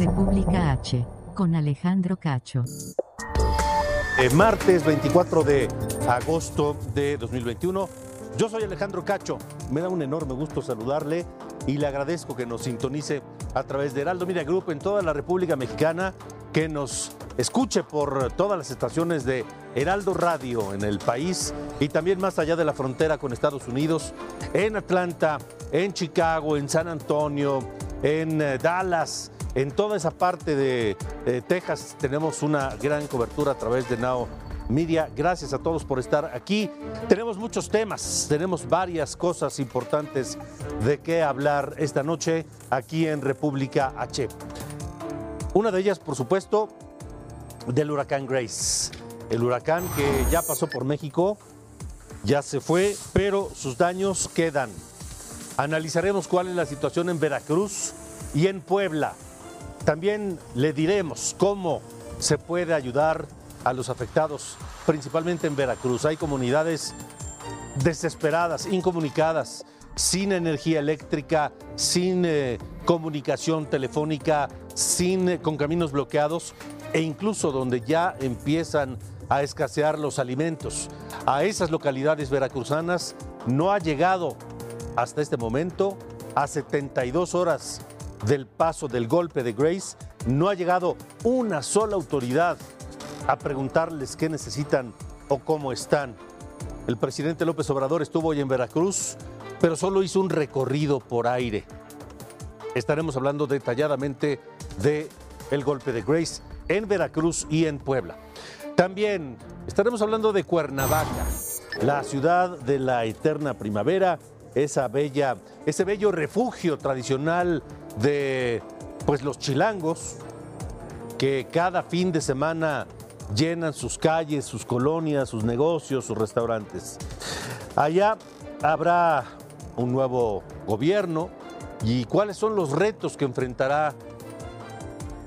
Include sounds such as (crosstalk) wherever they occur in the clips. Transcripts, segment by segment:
República H, con Alejandro Cacho. Eh, martes 24 de agosto de 2021. Yo soy Alejandro Cacho. Me da un enorme gusto saludarle y le agradezco que nos sintonice a través de Heraldo Media Group en toda la República Mexicana, que nos escuche por todas las estaciones de Heraldo Radio en el país y también más allá de la frontera con Estados Unidos, en Atlanta, en Chicago, en San Antonio, en eh, Dallas, en toda esa parte de Texas tenemos una gran cobertura a través de Now Media. Gracias a todos por estar aquí. Tenemos muchos temas, tenemos varias cosas importantes de qué hablar esta noche aquí en República H. Una de ellas, por supuesto, del huracán Grace. El huracán que ya pasó por México, ya se fue, pero sus daños quedan. Analizaremos cuál es la situación en Veracruz y en Puebla. También le diremos cómo se puede ayudar a los afectados, principalmente en Veracruz. Hay comunidades desesperadas, incomunicadas, sin energía eléctrica, sin eh, comunicación telefónica, sin, eh, con caminos bloqueados e incluso donde ya empiezan a escasear los alimentos. A esas localidades veracruzanas no ha llegado hasta este momento a 72 horas del paso del golpe de Grace, no ha llegado una sola autoridad a preguntarles qué necesitan o cómo están. El presidente López Obrador estuvo hoy en Veracruz, pero solo hizo un recorrido por aire. Estaremos hablando detalladamente de el golpe de Grace en Veracruz y en Puebla. También estaremos hablando de Cuernavaca, la ciudad de la eterna primavera, esa bella, ese bello refugio tradicional de pues los chilangos que cada fin de semana llenan sus calles, sus colonias, sus negocios, sus restaurantes. Allá habrá un nuevo gobierno y cuáles son los retos que enfrentará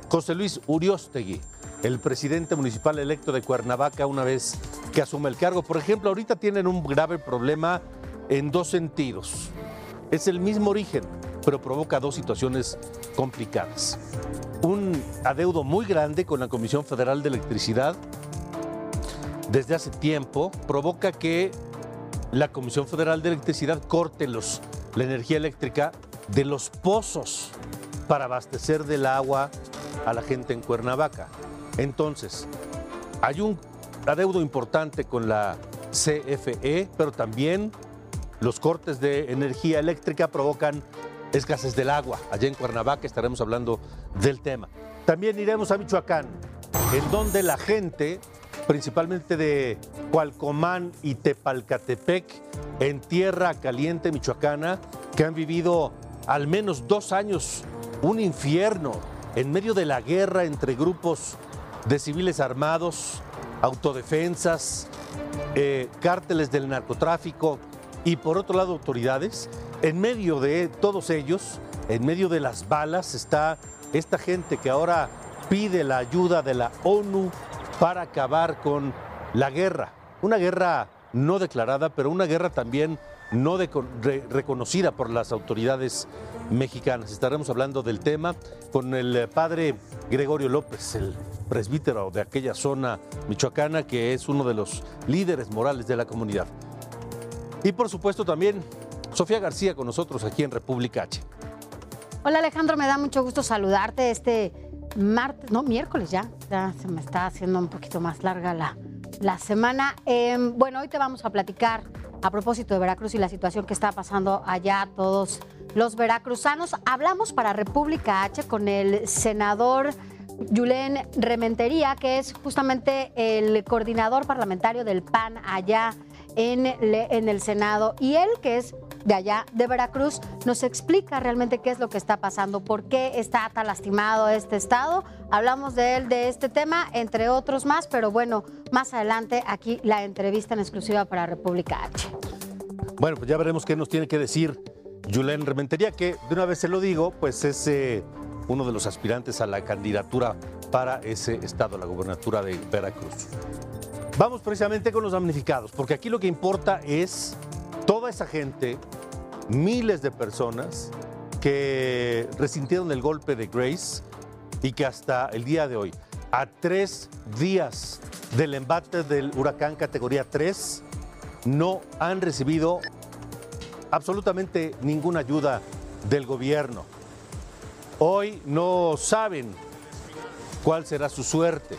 José Luis Uriostegui, el presidente municipal electo de Cuernavaca una vez que asume el cargo. Por ejemplo, ahorita tienen un grave problema en dos sentidos. Es el mismo origen, pero provoca dos situaciones complicadas. Un adeudo muy grande con la Comisión Federal de Electricidad desde hace tiempo provoca que la Comisión Federal de Electricidad corte los, la energía eléctrica de los pozos para abastecer del agua a la gente en Cuernavaca. Entonces, hay un adeudo importante con la CFE, pero también los cortes de energía eléctrica provocan escasez del agua. Allá en Cuernavaca estaremos hablando del tema. También iremos a Michoacán, en donde la gente, principalmente de Cualcomán y Tepalcatepec, en tierra caliente michoacana, que han vivido al menos dos años un infierno en medio de la guerra entre grupos de civiles armados, autodefensas, eh, cárteles del narcotráfico y por otro lado autoridades, en medio de todos ellos, en medio de las balas, está esta gente que ahora pide la ayuda de la ONU para acabar con la guerra. Una guerra no declarada, pero una guerra también no reconocida por las autoridades mexicanas. Estaremos hablando del tema con el padre Gregorio López, el presbítero de aquella zona michoacana, que es uno de los líderes morales de la comunidad. Y por supuesto también Sofía García con nosotros aquí en República H. Hola Alejandro, me da mucho gusto saludarte este martes, no, miércoles ya, ya se me está haciendo un poquito más larga la, la semana. Em, bueno, hoy te vamos a platicar a propósito de Veracruz y la situación que está pasando allá todos los veracruzanos. Hablamos para República H con el senador Julen Rementería, que es justamente el coordinador parlamentario del PAN allá en, en el Senado, y él, que es de allá de Veracruz, nos explica realmente qué es lo que está pasando, por qué está tan lastimado este estado. Hablamos de él, de este tema, entre otros más, pero bueno, más adelante aquí la entrevista en exclusiva para República H. Bueno, pues ya veremos qué nos tiene que decir Julen Rementería, que de una vez se lo digo, pues es eh, uno de los aspirantes a la candidatura para ese estado, la gobernatura de Veracruz. Vamos precisamente con los damnificados, porque aquí lo que importa es toda esa gente, miles de personas que resintieron el golpe de Grace y que hasta el día de hoy, a tres días del embate del huracán categoría 3, no han recibido absolutamente ninguna ayuda del gobierno. Hoy no saben cuál será su suerte.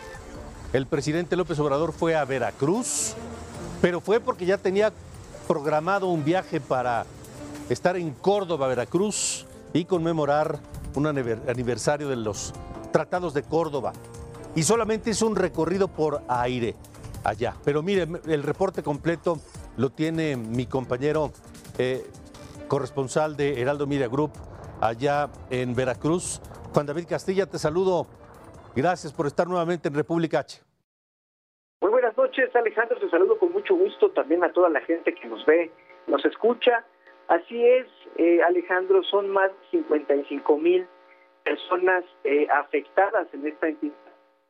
El presidente López Obrador fue a Veracruz, pero fue porque ya tenía programado un viaje para estar en Córdoba, Veracruz, y conmemorar un aniversario de los tratados de Córdoba. Y solamente hizo un recorrido por aire allá. Pero mire, el reporte completo lo tiene mi compañero eh, corresponsal de Heraldo Media Group allá en Veracruz. Juan David Castilla, te saludo. Gracias por estar nuevamente en República H. Noches, Alejandro. Te saludo con mucho gusto también a toda la gente que nos ve, nos escucha. Así es, eh, Alejandro, son más de 55 mil personas eh, afectadas en esta entidad.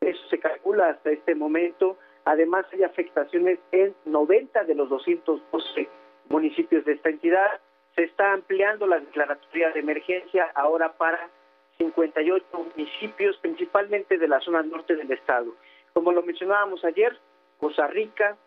Eso se calcula hasta este momento. Además, hay afectaciones en 90 de los 212 municipios de esta entidad. Se está ampliando la declaratoria de emergencia ahora para 58 municipios, principalmente de la zona norte del estado. Como lo mencionábamos ayer, Costa Rica,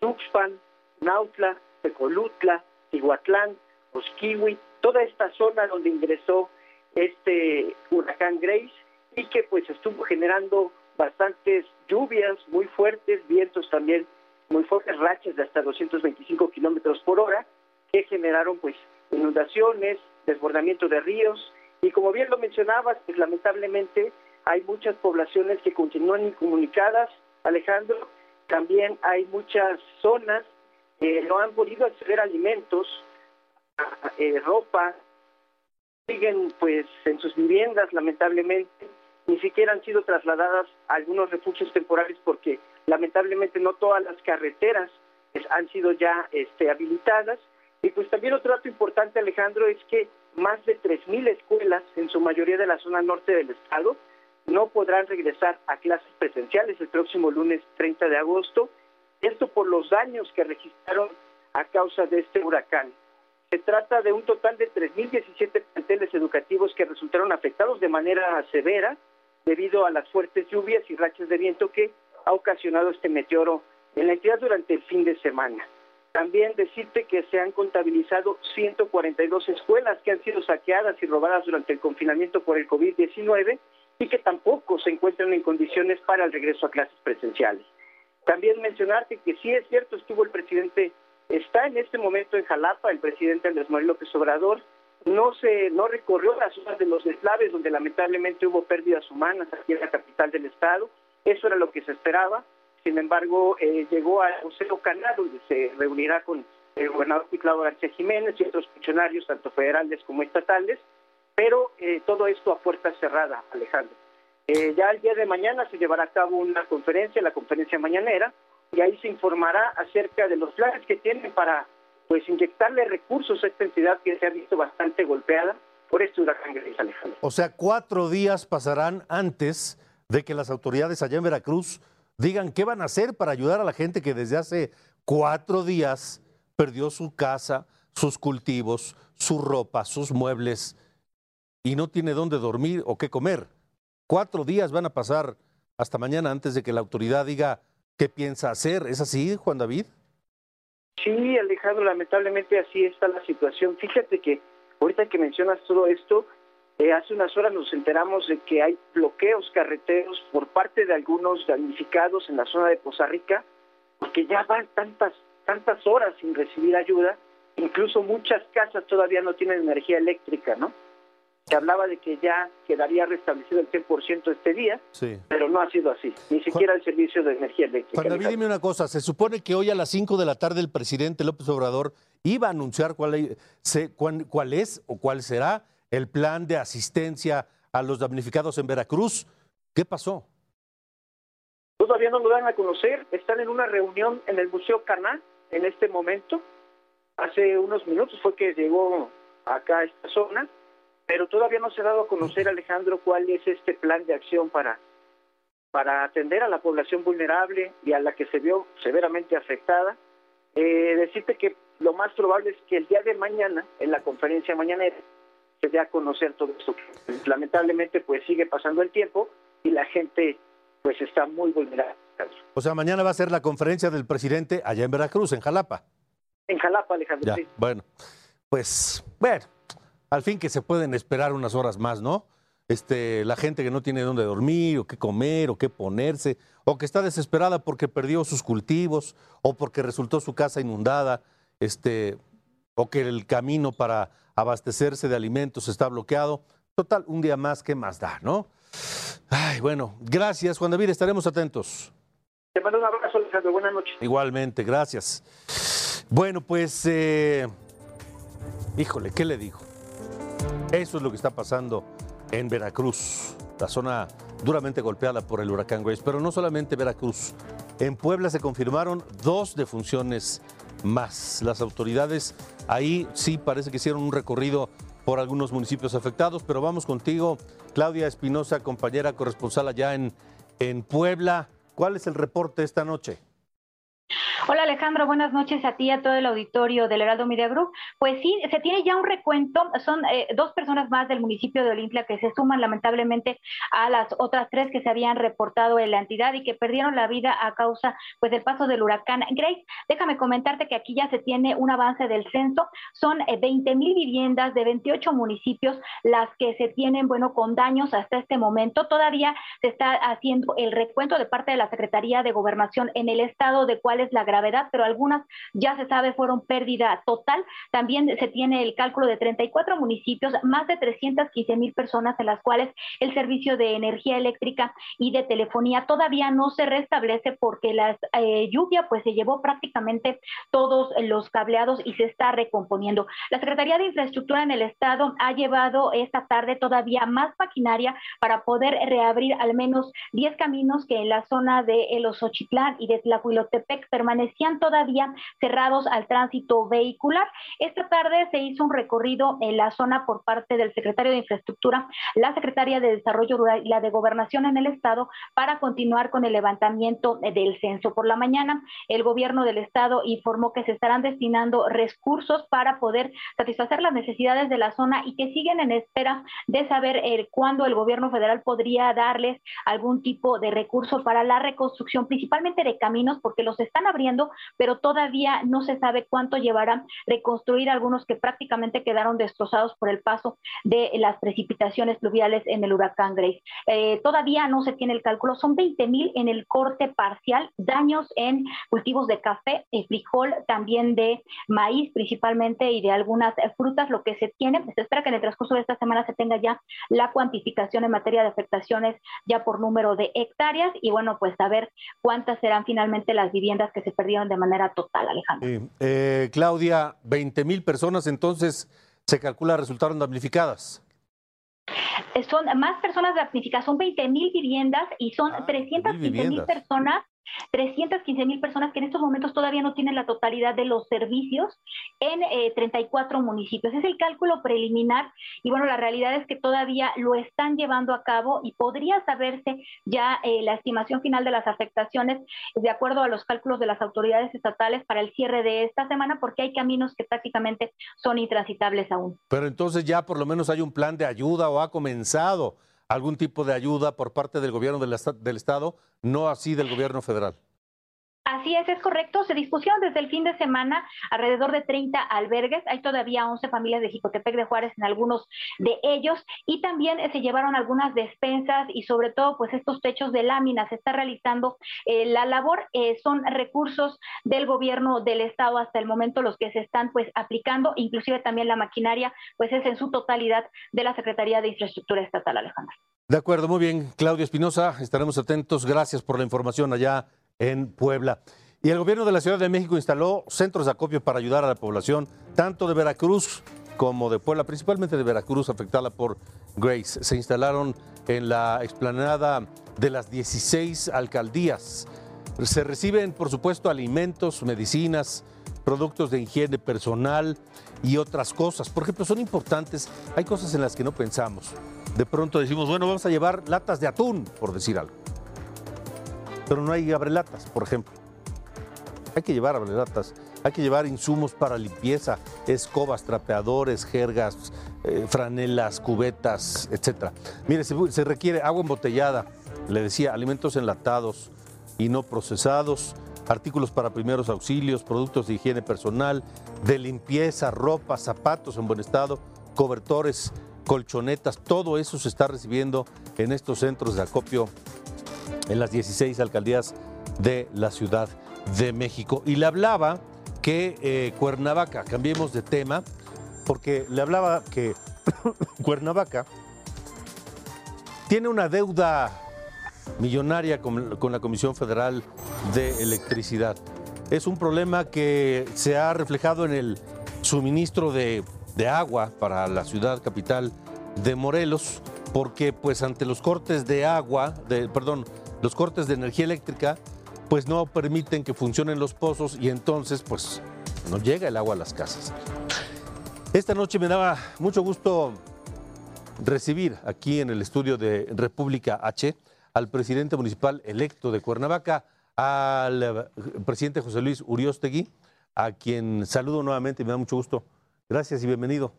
Tuxpan, Nautla, Tecolutla, Tihuatlán, Osquiwi, toda esta zona donde ingresó este huracán Grace y que pues estuvo generando bastantes lluvias muy fuertes, vientos también muy fuertes, rachas de hasta 225 kilómetros por hora, que generaron pues inundaciones, desbordamiento de ríos y como bien lo mencionabas, pues lamentablemente hay muchas poblaciones que continúan incomunicadas, Alejandro, también hay muchas zonas que no han podido acceder alimentos, eh, ropa, siguen pues en sus viviendas lamentablemente, ni siquiera han sido trasladadas algunos refugios temporales porque lamentablemente no todas las carreteras pues, han sido ya este, habilitadas. Y pues también otro dato importante, Alejandro, es que más de 3.000 escuelas, en su mayoría de la zona norte del estado, no podrán regresar a clases presenciales el próximo lunes 30 de agosto. Esto por los daños que registraron a causa de este huracán. Se trata de un total de 3.017 planteles educativos que resultaron afectados de manera severa debido a las fuertes lluvias y rachas de viento que ha ocasionado este meteoro en la entidad durante el fin de semana. También decirte que se han contabilizado 142 escuelas que han sido saqueadas y robadas durante el confinamiento por el COVID-19 y que tampoco se encuentran en condiciones para el regreso a clases presenciales. También mencionarte que sí es cierto, estuvo el presidente Está en este momento en Jalapa el presidente Andrés Manuel López Obrador. No se no recorrió las zonas de los eslaves donde lamentablemente hubo pérdidas humanas aquí en la capital del estado. Eso era lo que se esperaba. Sin embargo, eh, llegó a Museo Canal donde se reunirá con el gobernador Claudio García Jiménez y otros funcionarios, tanto federales como estatales, pero eh, todo esto a puerta cerrada, Alejandro. Eh, ya el día de mañana se llevará a cabo una conferencia, la conferencia mañanera, y ahí se informará acerca de los planes que tienen para pues inyectarle recursos a esta entidad que se ha visto bastante golpeada por este huracán Grace, Alejandro. O sea, cuatro días pasarán antes de que las autoridades allá en Veracruz digan qué van a hacer para ayudar a la gente que desde hace cuatro días perdió su casa, sus cultivos, su ropa, sus muebles y no tiene dónde dormir o qué comer. Cuatro días van a pasar hasta mañana antes de que la autoridad diga qué piensa hacer. ¿Es así, Juan David? Sí, Alejandro, lamentablemente así está la situación. Fíjate que ahorita que mencionas todo esto, eh, hace unas horas nos enteramos de que hay bloqueos carreteros por parte de algunos damnificados en la zona de Poza Rica, porque ya van tantas, tantas horas sin recibir ayuda, incluso muchas casas todavía no tienen energía eléctrica, ¿no? Se hablaba de que ya quedaría restablecido el 100% este día, Sí. pero no ha sido así, ni siquiera el servicio de energía eléctrica. Juan David, dime una cosa. Se supone que hoy a las 5 de la tarde el presidente López Obrador iba a anunciar cuál, se- cuál es o cuál será el plan de asistencia a los damnificados en Veracruz. ¿Qué pasó? Todavía no lo dan a conocer, están en una reunión en el Museo Caná en este momento. Hace unos minutos fue que llegó acá a esta zona, pero todavía no se ha dado a conocer, Alejandro, cuál es este plan de acción para, para atender a la población vulnerable y a la que se vio severamente afectada. Eh, decirte que lo más probable es que el día de mañana, en la conferencia mañanera, se dé a conocer todo esto. Lamentablemente, pues sigue pasando el tiempo y la gente pues está muy vulnerable. O sea, mañana va a ser la conferencia del presidente allá en Veracruz, en Jalapa. En Jalapa, Alejandro, Ya, sí. bueno. Pues, bueno, al fin que se pueden esperar unas horas más, ¿no? Este, la gente que no tiene dónde dormir, o qué comer, o qué ponerse, o que está desesperada porque perdió sus cultivos, o porque resultó su casa inundada, este, o que el camino para abastecerse de alimentos está bloqueado. Total, un día más, ¿qué más da, no? Ay, bueno, gracias, Juan David, estaremos atentos. Te mando un abrazo, Alejandro. Buenas noches. Igualmente, gracias. Bueno, pues, eh, híjole, ¿qué le digo? Eso es lo que está pasando en Veracruz, la zona duramente golpeada por el huracán Grace. Pero no solamente Veracruz, en Puebla se confirmaron dos defunciones más. Las autoridades ahí sí parece que hicieron un recorrido por algunos municipios afectados, pero vamos contigo, Claudia Espinosa, compañera corresponsal allá en, en Puebla. ¿Cuál es el reporte esta noche? Hola Alejandro, buenas noches a ti y a todo el auditorio del Heraldo Media Group. Pues sí, se tiene ya un recuento, son eh, dos personas más del municipio de Olimpia que se suman lamentablemente a las otras tres que se habían reportado en la entidad y que perdieron la vida a causa pues del paso del huracán Grace. Déjame comentarte que aquí ya se tiene un avance del censo, son eh, 20 mil viviendas de 28 municipios las que se tienen, bueno, con daños hasta este momento. Todavía se está haciendo el recuento de parte de la Secretaría de Gobernación en el estado de cuál la gravedad, pero algunas ya se sabe fueron pérdida total. También se tiene el cálculo de 34 municipios, más de 315 mil personas en las cuales el servicio de energía eléctrica y de telefonía todavía no se restablece porque la eh, lluvia pues se llevó prácticamente todos los cableados y se está recomponiendo. La Secretaría de Infraestructura en el estado ha llevado esta tarde todavía más maquinaria para poder reabrir al menos 10 caminos que en la zona de El Osochitlán y de Tlahuilotepec permanecían todavía cerrados al tránsito vehicular. Esta tarde se hizo un recorrido en la zona por parte del secretario de Infraestructura, la secretaria de Desarrollo Rural y la de Gobernación en el estado para continuar con el levantamiento del censo. Por la mañana, el gobierno del estado informó que se estarán destinando recursos para poder satisfacer las necesidades de la zona y que siguen en espera de saber eh, cuándo el gobierno federal podría darles algún tipo de recurso para la reconstrucción, principalmente de caminos, porque los están abriendo, pero todavía no se sabe cuánto llevará reconstruir algunos que prácticamente quedaron destrozados por el paso de las precipitaciones pluviales en el huracán Grace. Eh, todavía no se tiene el cálculo, son 20 mil en el corte parcial, daños en cultivos de café, eh, frijol, también de maíz principalmente y de algunas frutas, lo que se tiene, se espera que en el transcurso de esta semana se tenga ya la cuantificación en materia de afectaciones ya por número de hectáreas y bueno, pues saber cuántas serán finalmente las viviendas que se perdieron de manera total, Alejandro. Sí. Eh, Claudia, 20 mil personas entonces se calcula resultaron damnificadas. Eh, Son más personas damnificadas, son 20 mil viviendas y son Ah, 315 mil personas 315 mil personas que en estos momentos todavía no tienen la totalidad de los servicios en eh, 34 municipios. Es el cálculo preliminar y bueno, la realidad es que todavía lo están llevando a cabo y podría saberse ya eh, la estimación final de las afectaciones de acuerdo a los cálculos de las autoridades estatales para el cierre de esta semana porque hay caminos que prácticamente son intransitables aún. Pero entonces ya por lo menos hay un plan de ayuda o ha comenzado algún tipo de ayuda por parte del gobierno del, del Estado, no así del gobierno federal. Así es, es correcto. Se dispusieron desde el fin de semana alrededor de 30 albergues. Hay todavía 11 familias de Jicotepec de Juárez en algunos de ellos y también eh, se llevaron algunas despensas y sobre todo pues estos techos de láminas. Se está realizando eh, la labor. Eh, son recursos del gobierno del estado hasta el momento los que se están pues aplicando. Inclusive también la maquinaria pues es en su totalidad de la Secretaría de Infraestructura Estatal, Alejandra. De acuerdo, muy bien. Claudio Espinosa, estaremos atentos. Gracias por la información allá en Puebla. Y el gobierno de la Ciudad de México instaló centros de acopio para ayudar a la población, tanto de Veracruz como de Puebla, principalmente de Veracruz, afectada por Grace. Se instalaron en la explanada de las 16 alcaldías. Se reciben, por supuesto, alimentos, medicinas, productos de higiene personal y otras cosas. Por ejemplo, son importantes, hay cosas en las que no pensamos. De pronto decimos, bueno, vamos a llevar latas de atún, por decir algo pero no hay abrelatas, por ejemplo. Hay que llevar abrelatas, hay que llevar insumos para limpieza, escobas, trapeadores, jergas, eh, franelas, cubetas, etc. Mire, se, requiere agua embotellada, le decía, alimentos enlatados y no procesados, artículos para primeros auxilios, productos de higiene personal, de limpieza, ropa, zapatos en buen estado, cobertores, colchonetas, todo eso se está recibiendo en estos centros de acopio en las 16 alcaldías de la Ciudad de México. Y le hablaba que eh, Cuernavaca, cambiemos de tema, porque le hablaba que (coughs) Cuernavaca tiene una deuda millonaria con, la Comisión Federal de Electricidad. Es un problema que se ha reflejado en el suministro de, de agua para la ciudad capital de Morelos, porque pues ante los cortes de agua, de, perdón, los cortes de energía eléctrica pues no permiten que funcionen los pozos y entonces pues no llega el agua a las casas. Esta noche me daba mucho gusto recibir aquí en el estudio de República H al presidente municipal electo de Cuernavaca, al eh, presidente José Luis Uriostegui, a quien saludo nuevamente y me da mucho gusto. Gracias y bienvenido.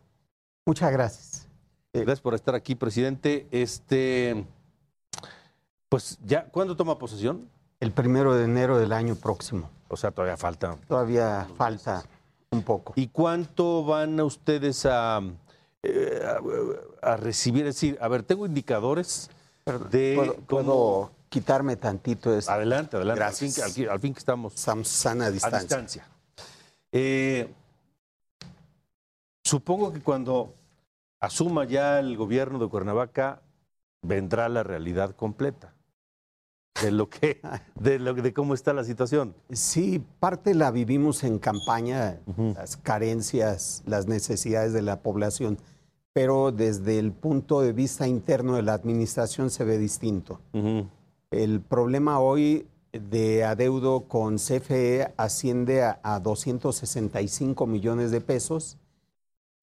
Muchas gracias. Gracias por estar aquí, presidente. Este, pues ya, ¿cuándo toma posesión? El primero de enero del año próximo. O sea, todavía falta. Todavía falta un poco. ¿Y cuánto van a ustedes a, eh, a, recibir? Es decir, a ver, tengo indicadores de... ¿Puedo, quitarme tantito esto? Adelante, adelante. Gracias. Al fin, que estamos... sana distancia. A distancia. Eh, supongo que cuando asuma ya el gobierno de Cuernavaca, vendrá la realidad completa de lo que, de, lo, de cómo está la situación. Sí, parte la vivimos en campaña, las carencias, las necesidades de la población, pero desde el punto de vista interno de la administración se ve distinto. El problema hoy de adeudo con CFE asciende a, a 265 millones de pesos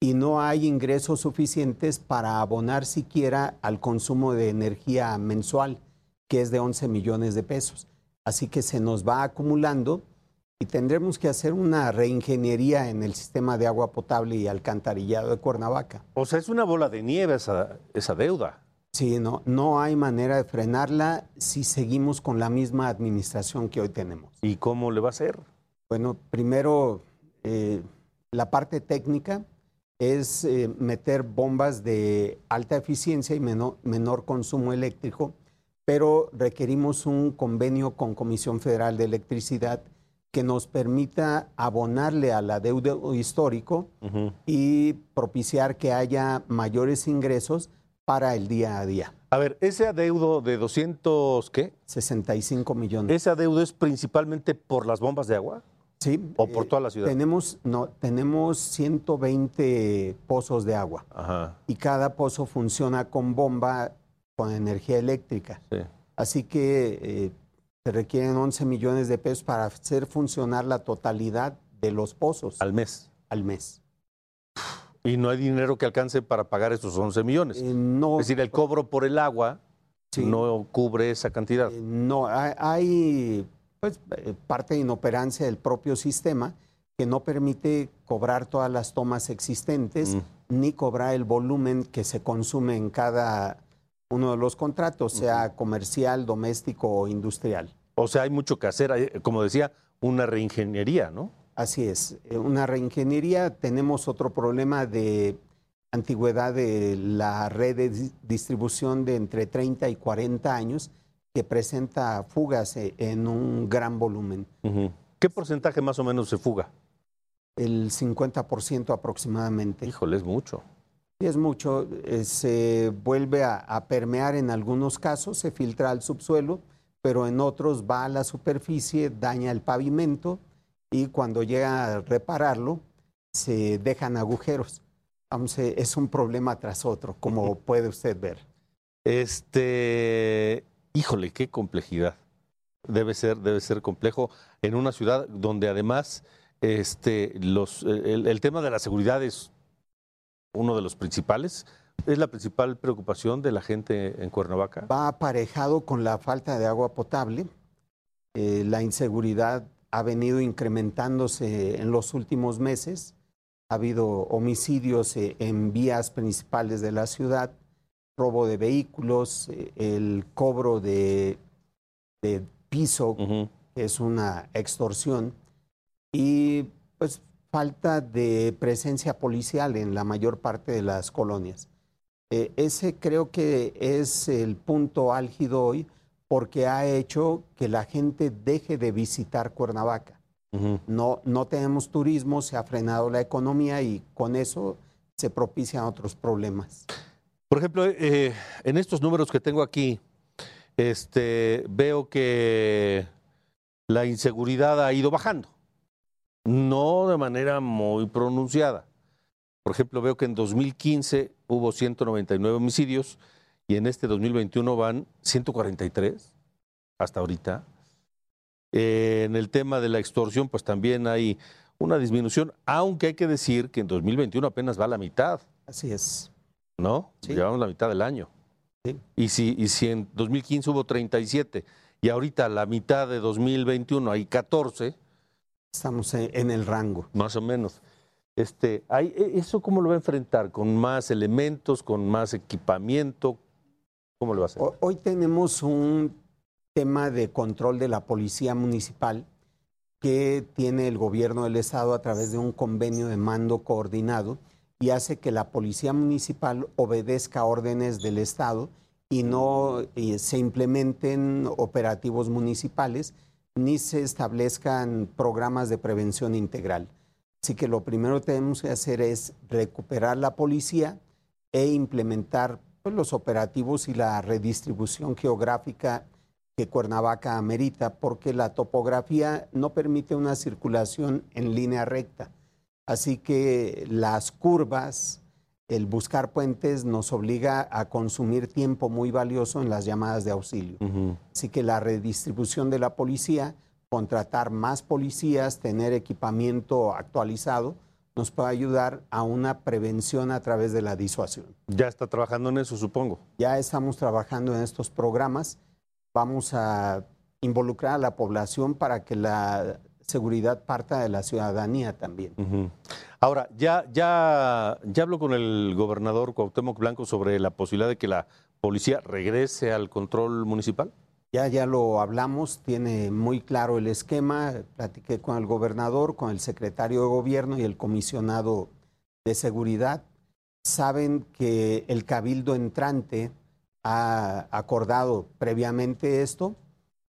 y no hay ingresos suficientes para abonar siquiera al consumo de energía mensual que es de 11 millones de pesos. Así que se nos va acumulando y tendremos que hacer una reingeniería en el sistema de agua potable y alcantarillado de Cuernavaca. O sea, es una bola de nieve esa, esa deuda. Sí, no, no hay manera de frenarla si seguimos con la misma administración que hoy tenemos. ¿Y cómo le va a hacer? Bueno, primero, eh, la parte técnica es eh, meter bombas de alta eficiencia y menor consumo eléctrico pero requerimos un convenio con Comisión Federal de Electricidad que nos permita abonarle a la deuda histórico y propiciar que haya mayores ingresos para el día a día. A ver, ese adeudo de 200, ¿qué? 65 millones. ¿Ese adeudo es principalmente por las bombas de agua? Sí. ¿O por toda la ciudad? Tenemos, no, tenemos 120 pozos de agua. Ajá. Y cada pozo funciona con bomba con energía eléctrica. Así que eh, se requieren 11 millones de pesos para hacer funcionar la totalidad de los pozos. Al mes. Al mes. Y no hay dinero que alcance para pagar esos 11 millones. Eh, no, es decir, el cobro por el agua no cubre esa cantidad. Eh, no, hay, pues, parte de inoperancia del propio sistema que no permite cobrar todas las tomas existentes mm. ni cobrar el volumen que se consume en cada uno de los contratos, sea comercial, doméstico o industrial. O sea, hay mucho que hacer, hay, como decía, una reingeniería, ¿no? Así es, eh, una reingeniería. Tenemos otro problema de antigüedad de la red de di- distribución de entre 30 y 40 años que presenta fugas eh, en un gran volumen. ¿Qué porcentaje más o menos se fuga? El 50% aproximadamente. Híjole, es mucho. Y es mucho, eh, se vuelve a, a permear en algunos casos, se filtra al subsuelo, pero en otros va a la superficie, daña el pavimento y cuando llega a repararlo se dejan agujeros. Vamos, eh, es un problema tras otro, como (laughs) puede usted ver. Este, híjole, qué complejidad. Debe ser, debe ser complejo en una ciudad donde además este, los, el, el tema de la seguridad es uno de los principales. Es la principal preocupación de la gente en Cuernavaca. Va aparejado con la falta de agua potable. Eh, la inseguridad ha venido incrementándose en los últimos meses. Ha habido homicidios eh, en vías principales de la ciudad, robo de vehículos, eh, el cobro de, de piso, que es una extorsión, y pues falta de presencia policial en la mayor parte de las colonias. Eh, ese creo que es el punto álgido hoy porque ha hecho que la gente deje de visitar Cuernavaca. No, no tenemos turismo, se ha frenado la economía y con eso se propician otros problemas. Por ejemplo, eh, en estos números que tengo aquí, este, veo que la inseguridad ha ido bajando, no de manera muy pronunciada. Por ejemplo, veo que en 2015 hubo 199 homicidios y en este 2021 van 143 hasta ahorita. Eh, en el tema de la extorsión, pues también hay una disminución, aunque hay que decir que en 2021 apenas va a la mitad. Así es. ¿no? Sí. Llevamos la mitad del año. Sí. Y, si, y si en 2015 hubo 37 y ahorita la mitad de 2021 hay 14, Estamos en, el rango. más o menos. Este, hay, e- ¿Eso cómo lo va a enfrentar? ¿Con más elementos, con más equipamiento? ¿Cómo lo va a hacer? Ho- Hoy tenemos un tema de control de la policía municipal que tiene el gobierno del estado a través de un convenio de mando coordinado y hace que la policía municipal obedezca órdenes del estado y no eh, se implementen operativos municipales ni se establezcan programas de prevención integral. Así que lo primero que tenemos que hacer es recuperar la policía e implementar pues, los operativos y la redistribución geográfica que Cuernavaca amerita, porque la topografía no permite una circulación en línea recta. Así que las curvas, el buscar puentes nos obliga a consumir tiempo muy valioso en las llamadas de auxilio. Así que la redistribución de la policía, contratar más policías, tener equipamiento actualizado, nos puede ayudar a una prevención a través de la disuasión. Ya está trabajando en eso, supongo. Ya estamos trabajando en estos programas. Vamos a involucrar a la población para que la seguridad parta de la ciudadanía también. Ahora, ya, ya, ya habló con el gobernador Cuauhtémoc Blanco sobre la posibilidad de que la policía regrese al control municipal. Ya, ya lo hablamos, tiene muy claro el esquema. Platiqué con el gobernador, con el secretario de gobierno y el comisionado de seguridad. Saben que el cabildo entrante ha acordado previamente esto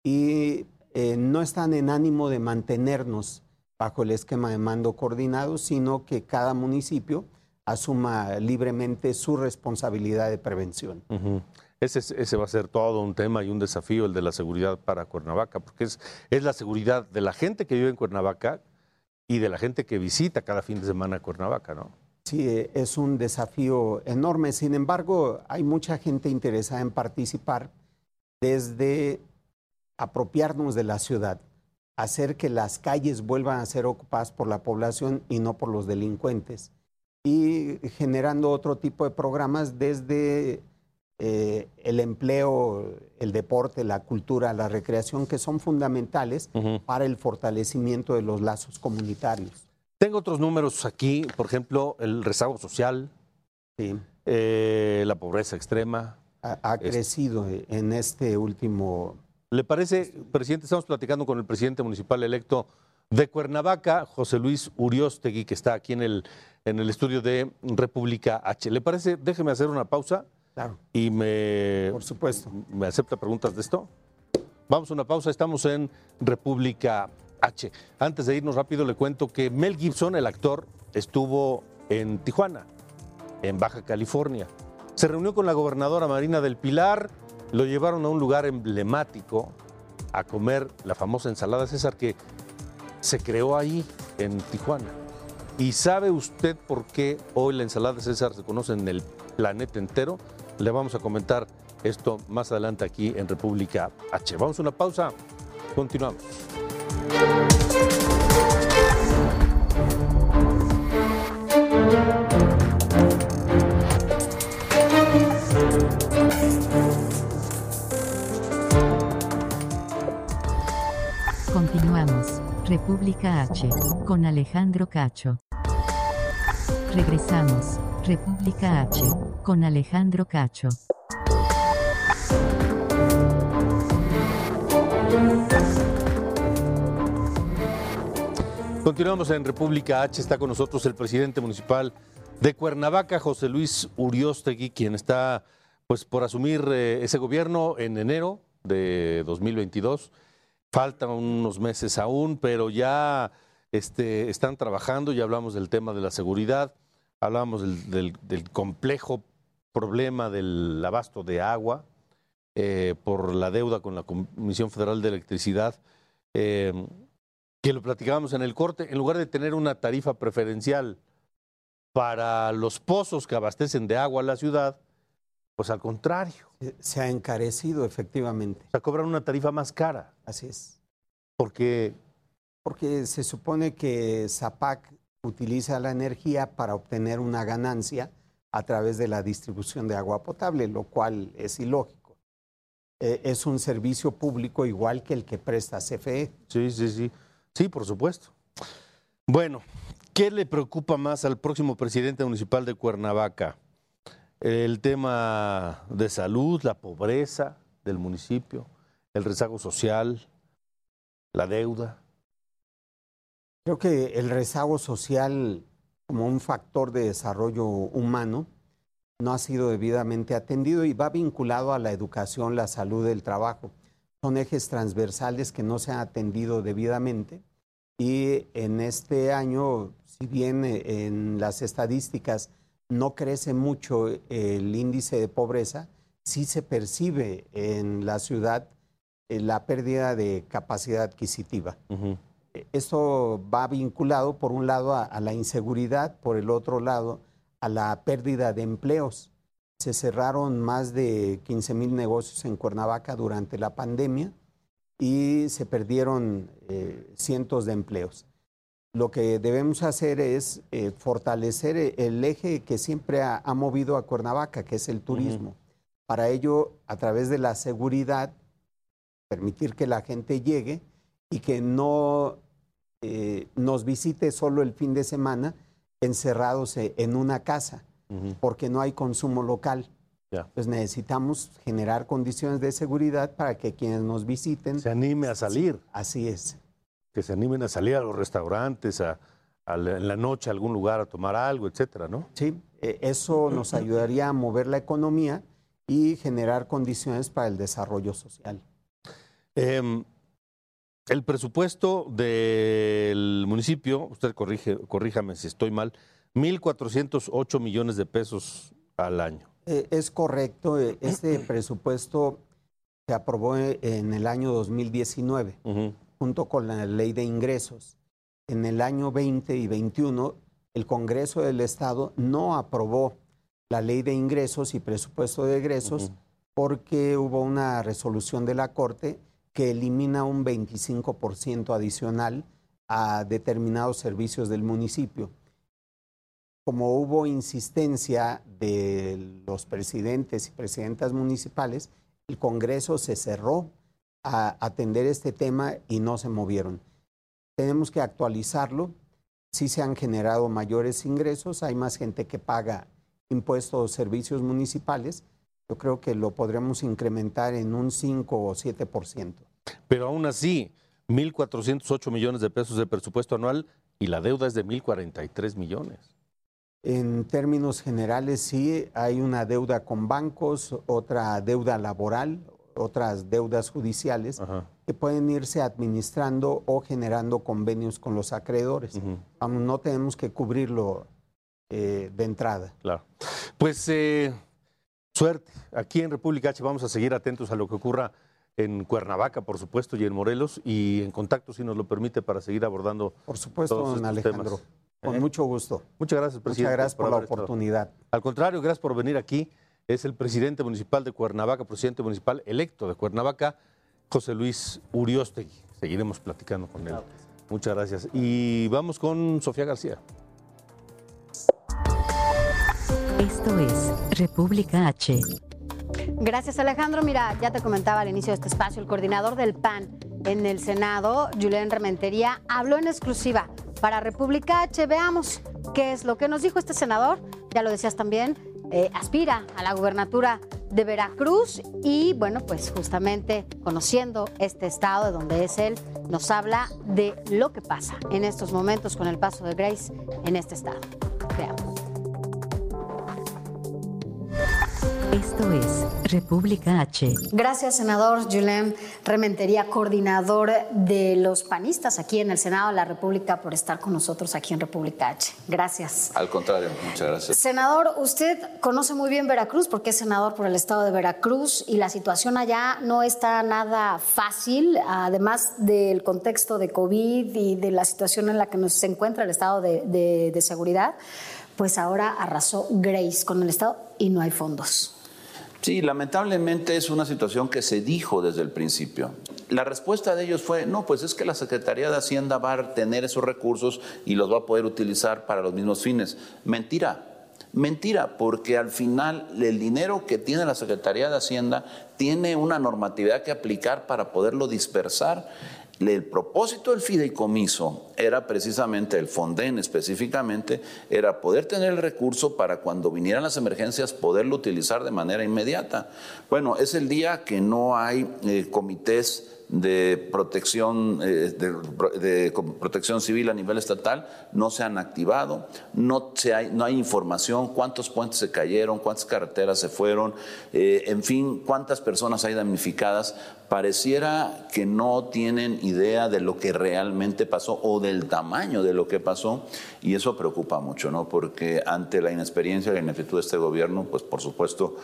y eh, no están en ánimo de mantenernos bajo el esquema de mando coordinado, sino que cada municipio asuma libremente su responsabilidad de prevención. Ujú. Ese, es- ese va a ser todo un tema y un desafío, el de la seguridad para Cuernavaca, porque es, es la seguridad de la gente que vive en Cuernavaca y de la gente que visita cada fin de semana Cuernavaca, ¿no? Sí, eh, es un desafío enorme. Sin embargo, hay mucha gente interesada en participar desde apropiarnos de la ciudad, hacer que las calles vuelvan a ser ocupadas por la población y no por los delincuentes, y generando otro tipo de programas desde eh, el empleo, el deporte, la cultura, la recreación, que son fundamentales para el fortalecimiento de los lazos comunitarios. Tengo otros números aquí, por ejemplo, el rezago social, Sí. eh, la pobreza extrema. ha, ha crecido en este último ¿Le parece, presidente? Estamos platicando con el presidente municipal electo de Cuernavaca, José Luis Uriostegui, que está aquí en el, en el estudio de República H. ¿Le parece? Déjeme hacer una pausa. Claro. Y me. Por supuesto. ¿Me acepta preguntas de esto? Vamos a una pausa, estamos en República H. Antes de irnos rápido, le cuento que Mel Gibson, el actor, estuvo en Tijuana, en Baja California. Se reunió con la gobernadora Marina del Pilar, lo llevaron a un lugar emblemático a comer la famosa ensalada César que se creó ahí en Tijuana. ¿Y sabe usted por qué hoy la ensalada César se conoce en el planeta entero? Le vamos a comentar esto más adelante aquí en República H. Vamos a una pausa, continuamos. República H. Con Alejandro Cacho. Regresamos. República H. Con Alejandro Cacho. Continuamos en República H. Está con nosotros el presidente municipal de Cuernavaca, José Luis Uriostegui, quien está pues por asumir eh, ese gobierno en enero de 2022. Faltan unos meses aún, pero ya este, están trabajando, ya hablamos del tema de la seguridad, hablamos del, del- complejo problema del abasto de agua eh, por la deuda con la Comisión Federal de Electricidad, eh, que lo platicábamos en el corte, en lugar de tener una tarifa preferencial para los pozos que abastecen de agua a la ciudad, pues al contrario, Se ha encarecido efectivamente. o sea, cobran una tarifa más cara, Así es. porque Porque se supone que Zapac utiliza la energía para obtener una ganancia a través de la distribución de agua potable, lo cual es ilógico. Eh, es un servicio público igual que el que presta E. CFE. Sí, sí, sí. Sí, por supuesto. Bueno, ¿qué le preocupa más al próximo presidente municipal de Cuernavaca? El tema de salud, la pobreza del municipio, el rezago social, la deuda. Creo que el rezago social como un factor de desarrollo humano no ha sido debidamente atendido y va vinculado a la educación, la salud, el trabajo. Son ejes transversales que no se han atendido debidamente y en este año, si bien eh, en las estadísticas no crece mucho el índice de pobreza, sí se percibe en la ciudad eh, la pérdida de capacidad adquisitiva. Ujú. Esto va vinculado, por un lado, a, a la inseguridad, por el otro lado, a la pérdida de empleos. Se cerraron más de 15 mil negocios en Cuernavaca durante la pandemia y se perdieron eh, cientos de empleos. Lo que debemos hacer es eh, fortalecer e- el eje que siempre ha, ha movido a Cuernavaca, que es el turismo. Para ello, a través de la seguridad, permitir que la gente llegue y que no eh, nos visite solo el fin de semana encerrados eh, en una casa, Ujú. porque no hay consumo local. Ya. Pues necesitamos generar condiciones de seguridad para que quienes nos visiten, Se anime a salir, así es. Que se animen a salir a los restaurantes, a, a la- en la noche a algún lugar a tomar algo, etcétera, ¿no? Sí, eh, eso nos ayudaría a mover la economía y generar condiciones para el desarrollo social. Em, el presupuesto del municipio, usted corrige, corríjame si estoy mal, 1.408 millones de pesos al año. Eh, es correcto, eh, este presupuesto se aprobó en el año 2019. Ujú. Junto con la ley de ingresos. En el año 20 y 21, el Congreso del Estado no aprobó la ley de ingresos y presupuesto de egresos Ujú. porque hubo una resolución de la Corte que elimina un 25% adicional a determinados servicios del municipio. Como hubo insistencia de los presidentes y presidentas municipales, el Congreso se cerró a atender este tema y no se movieron. Tenemos que actualizarlo. Sí se han generado mayores ingresos, hay más gente que paga impuestos o servicios municipales, yo creo que lo podremos incrementar en un 5 o 7%. Pero aún así, 1.408 millones de pesos de presupuesto anual y la deuda es de 1.043 millones. En términos generales, sí, hay una deuda con bancos, otra deuda laboral, otras deudas judiciales que pueden irse administrando o generando convenios con los acreedores. no tenemos que cubrirlo eh, de entrada. Claro. Pues eh, suerte. Aquí en República H vamos a seguir atentos a lo que ocurra en Cuernavaca, por supuesto, y en Morelos, y en contacto, si nos lo permite, para seguir abordando. Por supuesto, don Alejandro. Con ¿Eh? mucho gusto. Muchas gracias, presidente. Muchas gracias por, la oportunidad. Al contrario, gracias por venir aquí. Es el presidente municipal de Cuernavaca, presidente municipal electo de Cuernavaca, José Luis Uriostegui. Seguiremos platicando con él. Muchas gracias. Y vamos con Sofía García. Esto es República H. Gracias Alejandro. Mira, ya te comentaba al inicio de este espacio, el coordinador del PAN en el Senado, Julián Rementería, habló en exclusiva para República H. Veamos qué es lo que nos dijo este senador. Ya lo decías también, eh, aspira a la gubernatura de Veracruz y bueno, pues justamente conociendo este estado de donde es él, nos habla de lo que pasa en estos momentos con el paso de Grace en este estado. Veamos. Esto es República H. Gracias, senador Julen Rementería, coordinador de los panistas aquí en el Senado de la República, por estar con nosotros aquí en República H. Gracias. Al contrario, muchas gracias. Senador, usted conoce muy bien Veracruz porque es senador por el estado de Veracruz y la situación allá no está nada fácil, además del contexto de COVID y de la situación en la que nos se encuentra el estado de, de seguridad pues ahora arrasó Grace con el Estado y no hay fondos. Sí, lamentablemente es una situación que se dijo desde el principio. La respuesta de ellos fue, no, pues es que la Secretaría de Hacienda va a tener esos recursos y los va a poder utilizar para los mismos fines. Mentira. Mentira, porque al final el dinero que tiene la Secretaría de Hacienda tiene una normatividad que aplicar para poderlo dispersar el propósito del fideicomiso era precisamente, el Fonden específicamente, era poder tener el recurso para cuando vinieran las emergencias poderlo utilizar de manera inmediata. Bueno, es el día que no hay eh, comités de protección, eh, de, protección civil a nivel estatal no se han activado, no, se hay, no hay información, cuántos puentes se cayeron, cuántas carreteras se fueron, eh, en fin, cuántas personas hay damnificadas. Pareciera que no tienen idea de lo que realmente pasó o del tamaño de lo que pasó y eso preocupa mucho, ¿no? Porque ante la inexperiencia la ineptitud de este gobierno, pues por supuesto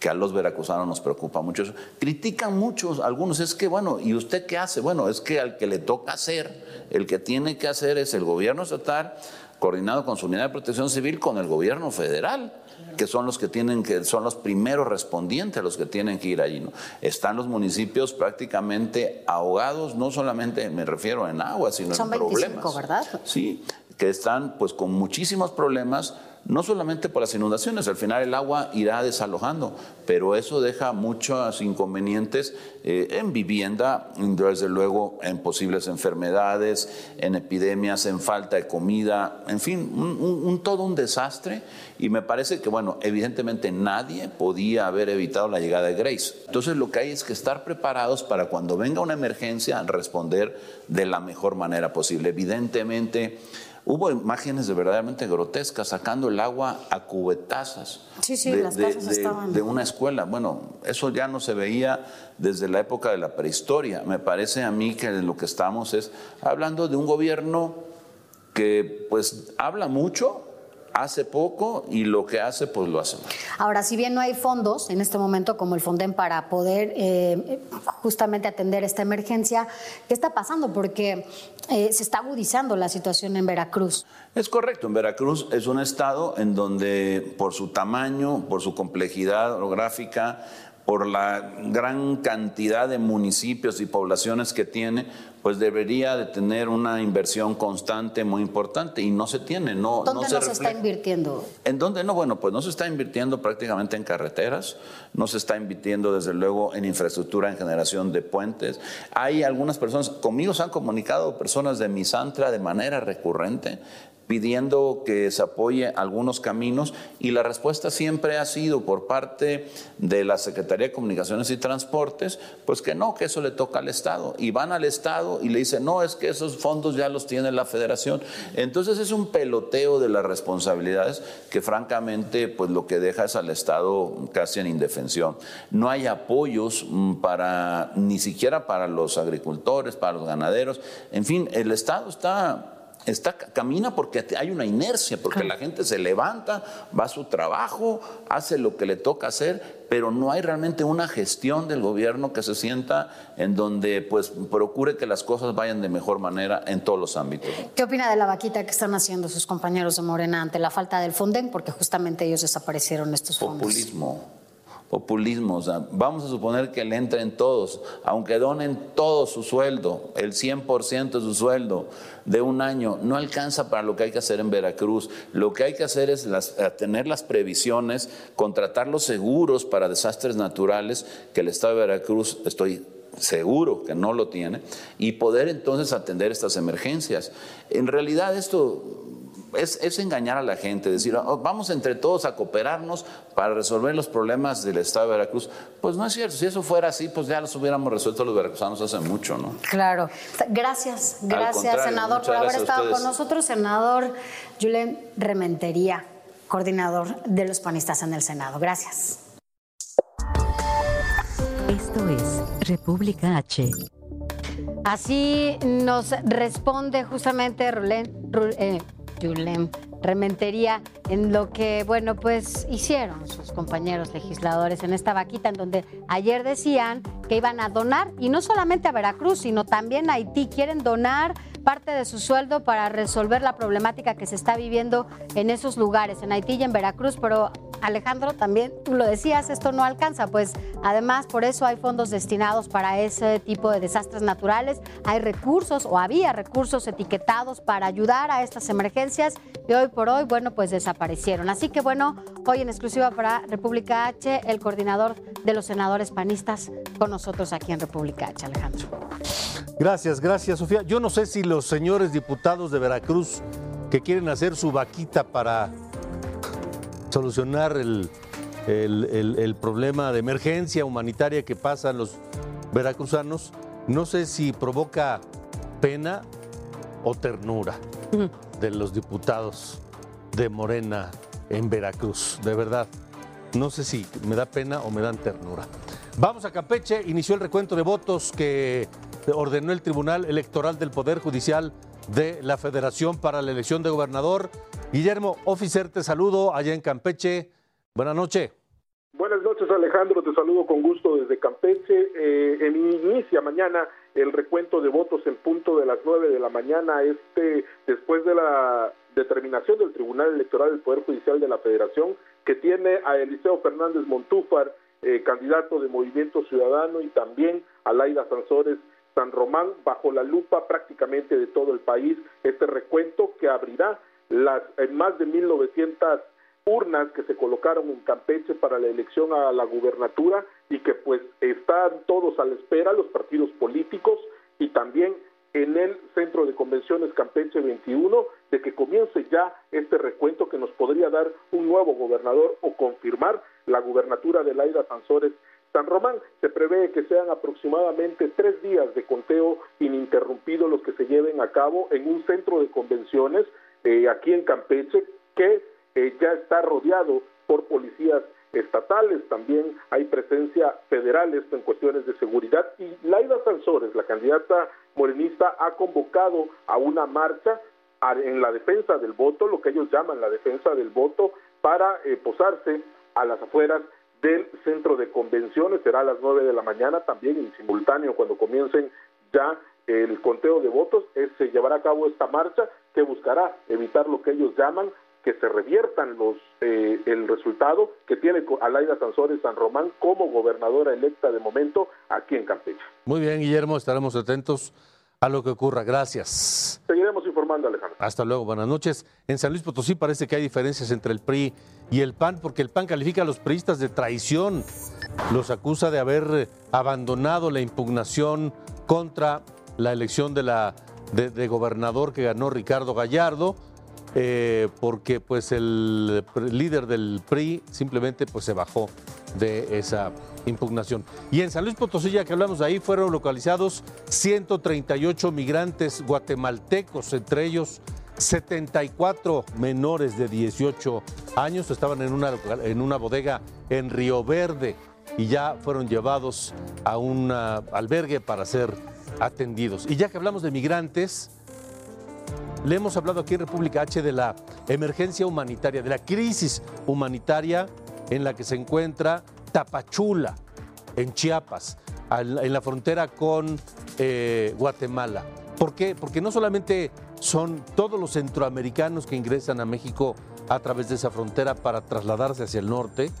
que a los veracruzanos nos preocupa mucho eso. Critican muchos, algunos, es que bueno, ¿y usted qué hace? Bueno, es que al que le toca hacer, el que tiene que hacer es el gobierno estatal, coordinado con su unidad de protección civil, con el gobierno federal que son los que tienen que son los primeros respondientes los que tienen que ir allí ¿no? están los municipios prácticamente ahogados no solamente me refiero en agua sino son en 25, problemas verdad sí que están pues con muchísimos problemas no solamente por las inundaciones, al final el agua irá desalojando, pero eso deja muchos inconvenientes eh, en vivienda, desde luego en posibles enfermedades, en epidemias, en falta de comida, en fin, todo un desastre. Y me parece que, bueno, evidentemente nadie podía haber evitado la llegada de Grace. Entonces lo que hay es que estar preparados para cuando venga una emergencia responder de la mejor manera posible. Evidentemente, Hubo imágenes de verdaderamente grotescas, sacando el agua a cubetazas sí, sí, de, las de, estaban... de, una escuela. Bueno, eso ya no se veía desde la época de la prehistoria. Me parece a mí que lo que estamos es hablando de un gobierno que pues habla mucho, hace poco y lo que hace, pues lo hace mal. Ahora, si bien no hay fondos en este momento como el Fonden para poder eh, justamente atender esta emergencia, ¿qué está pasando? Porque eh, se está agudizando la situación en Veracruz. Es correcto, en Veracruz es un estado en donde por su tamaño, por su complejidad orográfica, por la gran cantidad de municipios y poblaciones que tiene, pues debería de tener una inversión constante muy importante y no se tiene, no, ¿Dónde no se, se está invirtiendo? ¿En dónde no? Bueno, pues no se está invirtiendo prácticamente en carreteras, no se está invirtiendo desde luego en infraestructura, en generación de puentes. Hay algunas personas, conmigo se han comunicado personas de Misantra de manera recurrente pidiendo que se apoye algunos caminos y la respuesta siempre ha sido por parte de la Secretaría de Comunicaciones y Transportes, pues que no, que eso le toca al Estado. Y van al Estado y le dicen, no, es que esos fondos ya los tiene la Federación. Entonces es un peloteo de las responsabilidades que francamente pues lo que deja es al Estado casi en indefensión. No hay apoyos mm, para, ni siquiera para los agricultores, para los ganaderos. En fin, el Estado está Está, camina porque hay una inercia, porque la gente se levanta, va a su trabajo, hace lo que le toca hacer, pero no hay realmente una gestión del gobierno que se sienta en donde pues procure que las cosas vayan de mejor manera en todos los ámbitos. ¿Qué opina de la vaquita que están haciendo sus compañeros de Morena ante la falta del Fonden? Porque justamente ellos desaparecieron estos fondos. Populismo populismo. vamos a suponer que le entren todos, aunque donen todo su sueldo, el 100% de su sueldo de un año, no alcanza para lo que hay que hacer en Veracruz. Lo que hay que hacer es eh, tener las previsiones, contratar los seguros para desastres naturales que el Estado de Veracruz, estoy seguro que no lo tiene, y poder entonces atender estas emergencias. En realidad esto es, engañar a la gente, decir, oh, vamos entre todos a cooperarnos para resolver los problemas del Estado de Veracruz. Pues no es cierto, si eso fuera así, pues ya los hubiéramos resuelto los veracruzanos hace mucho, ¿no? Claro. Gracias, gracias, senador, por haber estado con nosotros. Senador Julen Rementería, coordinador de los panistas en el Senado. Gracias. Esto es República H. Así nos responde justamente Rulén, eh, Yulem Rementería en lo que, bueno, pues hicieron sus compañeros legisladores en esta vaquita, en donde ayer decían que iban a donar, y no solamente a Veracruz, sino también a Haití. Quieren donar parte de su sueldo para resolver la problemática que se está viviendo en esos lugares, en Haití y en Veracruz, pero Alejandro, también tú lo decías, esto no alcanza, pues además por eso hay fondos destinados para ese tipo de desastres naturales, hay recursos o había recursos etiquetados para ayudar a estas emergencias y hoy por hoy, bueno, pues desaparecieron. Así que bueno, hoy en exclusiva para República H, el coordinador de los senadores panistas con nosotros aquí en República H, Alejandro. Gracias, gracias, Sofía. Yo no sé si los señores diputados de Veracruz que quieren hacer su vaquita para solucionar el, problema de emergencia humanitaria que pasan los veracruzanos, no sé si provoca pena o ternura de los diputados de Morena en Veracruz, de verdad. No sé si me da pena o me dan ternura. Vamos a Campeche, inició el recuento de votos que ordenó el Tribunal Electoral del Poder Judicial de la Federación para la elección de gobernador. Guillermo Officer, te saludo allá en Campeche. Buenas noches. Buenas noches Alejandro, te saludo con gusto desde Campeche. Eh, inicia mañana el recuento de votos en punto de las nueve de la mañana, este después de la determinación del Tribunal Electoral del Poder Judicial de la Federación que tiene a Eliseo Fernández Montúfar, eh, candidato de Movimiento Ciudadano, y también a Laida Sansores San Román bajo la lupa prácticamente de todo el país. Este recuento que abrirá las más de 1900 urnas que se colocaron en Campeche para la elección a la gubernatura y que pues están todos a la espera los partidos políticos y también en el Centro de Convenciones Campeche 21 de que comience ya este recuento que nos podría dar un nuevo gobernador o confirmar la gubernatura de Laida Sansores San Román. Se prevé que sean aproximadamente tres días de conteo ininterrumpido los que se lleven a cabo en un centro de convenciones eh, aquí en Campeche que eh, ya está rodeado por policías estatales, también hay presencia federal esto en cuestiones de seguridad y Laida Sansores, la candidata morenista, ha convocado a una marcha en la defensa del voto, lo que ellos llaman la defensa del voto, para eh, posarse a las afueras del centro de convenciones, será a las nueve de la mañana también en simultáneo cuando comiencen ya el conteo de votos, se llevará a cabo esta marcha que buscará evitar lo que ellos llaman que se reviertan los eh, el resultado que tiene Alaida Sansores San Román como gobernadora electa de momento aquí en Campeche. Muy bien, Guillermo, estaremos atentos a lo que ocurra. Gracias. Seguiremos informando, Alejandro. Hasta luego, buenas noches. En San Luis Potosí parece que hay diferencias entre el PRI y el PAN, porque el PAN califica a los priistas de traición. Los acusa de haber eh, abandonado la impugnación contra la elección de, la, de, de gobernador que ganó Ricardo Gallardo. eh, porque pues el líder del PRI simplemente pues se bajó de esa impugnación. Y en San Luis Potosí, ya que hablamos de ahí, fueron localizados 138 migrantes guatemaltecos, entre ellos 74 menores de 18 años, estaban en una, en una bodega en Río Verde y ya fueron llevados a un albergue para ser atendidos. Y ya que hablamos de migrantes, le hemos hablado aquí en República H de la emergencia humanitaria, de la crisis humanitaria en la que se encuentra Tapachula, en Chiapas, en la frontera con eh, Guatemala. ¿Por qué? Porque no solamente son todos los centroamericanos que ingresan a México a través de esa frontera para trasladarse hacia el norte,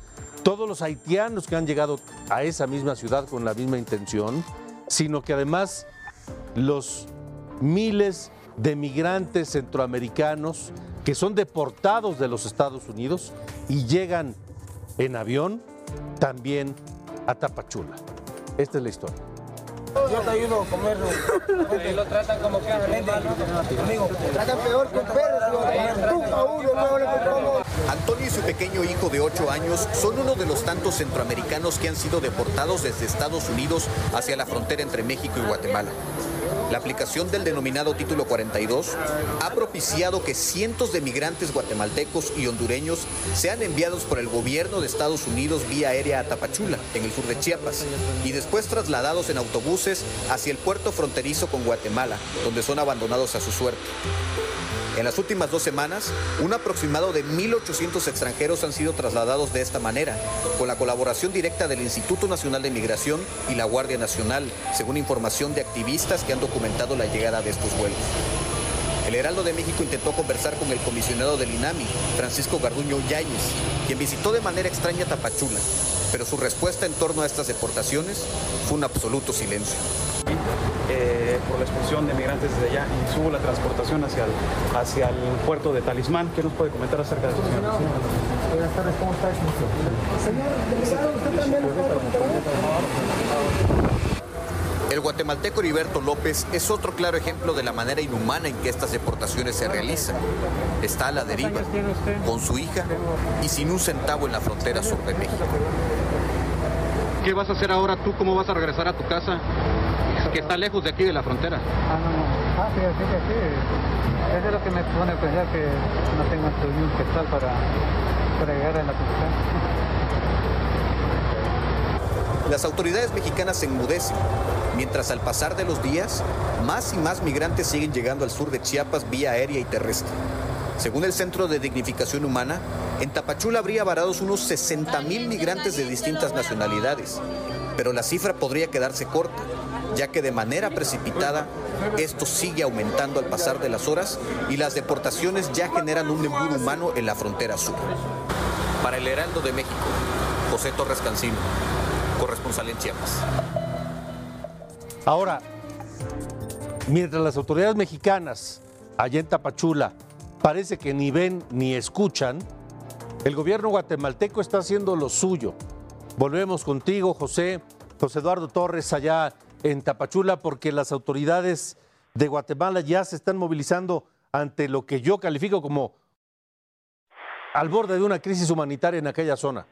todos los haitianos que han llegado a esa misma ciudad con la misma intención, sino que además los miles de migrantes centroamericanos que son deportados de los Estados Unidos y llegan en avión también a Tapachula. Esta es la historia. Yo te ayudo a comerlo. Y lo tratan como que Amigo, tratan peor que un perro. Tú a uno, no le pongo. Antonio y su pequeño hijo de 8 años son uno de los tantos centroamericanos que han sido deportados desde Estados Unidos hacia la frontera entre México y Guatemala. La aplicación del denominado Título 42 ha propiciado que cientos de migrantes guatemaltecos y hondureños sean enviados por el gobierno de Estados Unidos vía aérea a Tapachula, en el sur de Chiapas, y después trasladados en autobuses hacia el puerto fronterizo con Guatemala, donde son abandonados a su suerte. En las últimas dos semanas, un aproximado de 1.800 extranjeros han sido trasladados de esta manera, con la colaboración directa del Instituto Nacional de Migración y la Guardia Nacional, según información de activistas que han documentado la llegada de estos vuelos. El Heraldo de México intentó conversar con el comisionado del INAMI, Francisco Garduño Yáñez, quien visitó de manera extraña Tapachula, pero su respuesta en torno a estas deportaciones fue un absoluto silencio. Eh, por la expulsión de migrantes desde allá y subo la transportación hacia el, hacia el puerto de Talismán. ¿Qué nos puede comentar acerca de esto, señor? Buenas tardes, ¿cómo está? Señor, delegado, usted también El guatemalteco Heriberto López es otro claro ejemplo de la manera inhumana en que estas deportaciones se realizan. Está a la deriva, con su hija y sin un centavo en la frontera sur de México. ¿Qué vas a hacer ahora tú? ¿Cómo vas a regresar a tu casa? Que está lejos de aquí de la frontera. Ah, no, no. Ah, sí, sí, que sí. Eso es lo que me pone a pensar que no tengo un quetzal para, para llegar a la capital. Las autoridades mexicanas se enmudecen, mientras al pasar de los días, más y más migrantes siguen llegando al sur de Chiapas vía aérea y terrestre. Según el Centro de Dignificación Humana, en Tapachula habría varados unos 60 mil migrantes de distintas nacionalidades, pero la cifra podría quedarse corta, ya que de manera precipitada esto sigue aumentando al pasar de las horas y las deportaciones ya generan un embudo humano en la frontera sur. Para el Heraldo de México, José Torres Cancino, corresponsal en Chiapas. Ahora, mientras las autoridades mexicanas allá en Tapachula parece que ni ven ni escuchan, el gobierno guatemalteco está haciendo lo suyo. Volvemos contigo, José, José Eduardo Torres, allá en Tapachula, porque las autoridades de Guatemala ya se están movilizando ante lo que yo califico como al borde de una crisis humanitaria en aquella zona.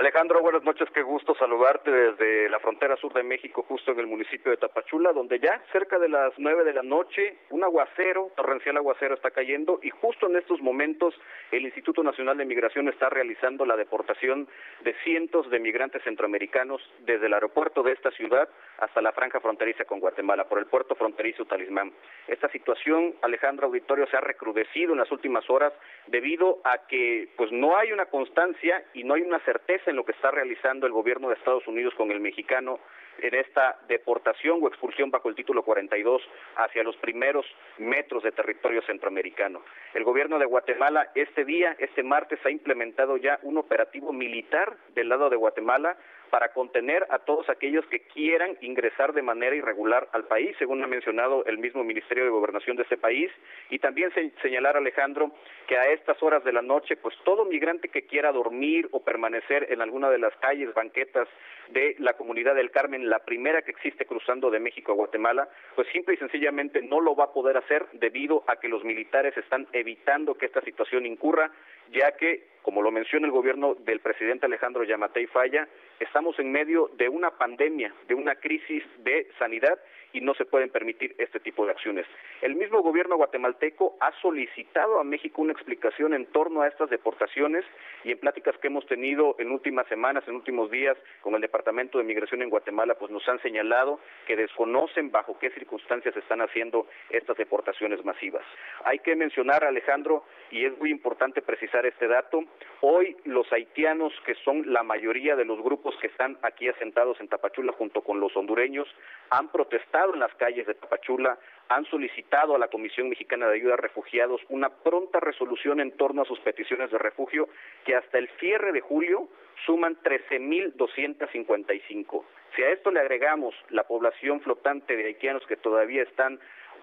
Alejandro, buenas noches, qué gusto saludarte desde la frontera sur de México, justo en el municipio de Tapachula, donde ya cerca de las nueve de la noche un aguacero, torrencial aguacero está cayendo y justo en estos momentos el Instituto Nacional de Migración está realizando la deportación de cientos de migrantes centroamericanos desde el aeropuerto de esta ciudad hasta la franja fronteriza con Guatemala, por el puerto fronterizo Talismán. Esta situación, Alejandro Auditorio, se ha recrudecido en las últimas horas debido a que pues no hay una constancia y no hay una certeza en lo que está realizando el gobierno de Estados Unidos con el mexicano en esta deportación o expulsión bajo el título 42 hacia los primeros metros de territorio centroamericano. El gobierno de Guatemala este día, este martes, ha implementado ya un operativo militar del lado de Guatemala para contener a todos aquellos que quieran ingresar de manera irregular al país, según ha mencionado el mismo Ministerio de Gobernación de este país, y también se, señalar, Alejandro, que a estas horas de la noche, pues todo migrante que quiera dormir o permanecer en alguna de las calles, banquetas de la comunidad del Carmen, la primera que existe cruzando de México a Guatemala, pues simple y sencillamente no lo va a poder hacer debido a que los militares están evitando que esta situación incurra, ya que, como lo menciona el gobierno del presidente Alejandro Yamatei Falla, estamos en medio de una pandemia, de una crisis de sanidad y no se pueden permitir este tipo de acciones. El mismo gobierno guatemalteco ha solicitado a México una explicación en torno a estas deportaciones y en pláticas que hemos tenido en últimas semanas, en últimos días con el Departamento de Migración en Guatemala, pues nos han señalado que desconocen bajo qué circunstancias están haciendo estas deportaciones masivas. Hay que mencionar, Alejandro, y es muy importante precisar este dato, hoy los haitianos, que son la mayoría de los grupos que están aquí asentados en Tapachula junto con los hondureños, han protestado en las calles de Tapachula, han solicitado a la Comisión Mexicana de Ayuda a Refugiados una pronta resolución en torno a sus peticiones de refugio que hasta el cierre de julio suman 13.255. Si a esto le agregamos la población flotante de haitianos que todavía están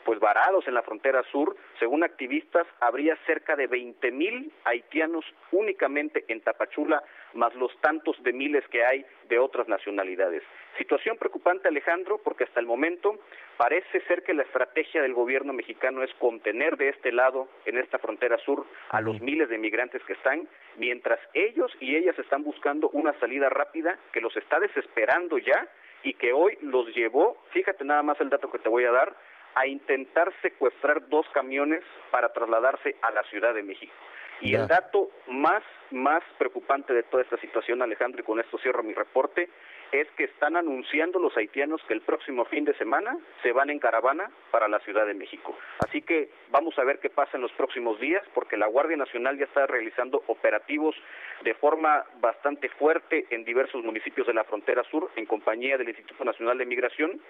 pues varados en la frontera sur, según activistas, habría cerca de 20 mil haitianos únicamente en Tapachula, más los tantos de miles que hay de otras nacionalidades. Situación preocupante, Alejandro, porque hasta el momento parece ser que la estrategia del gobierno mexicano es contener de este lado, en esta frontera sur, a los miles de migrantes que están, mientras ellos y ellas están buscando una salida rápida que los está desesperando ya y que hoy los llevó, fíjate nada más el dato que te voy a dar, a intentar secuestrar dos camiones para trasladarse a la Ciudad de México. Y el dato más, más preocupante de toda esta situación, Alejandro, y con esto cierro mi reporte, es que están anunciando los haitianos que el próximo fin de semana se van en caravana para la Ciudad de México. Así que vamos a ver qué pasa en los próximos días, porque la Guardia Nacional ya está realizando operativos de forma bastante fuerte en diversos municipios de la frontera sur, en compañía del Instituto Nacional de Migración,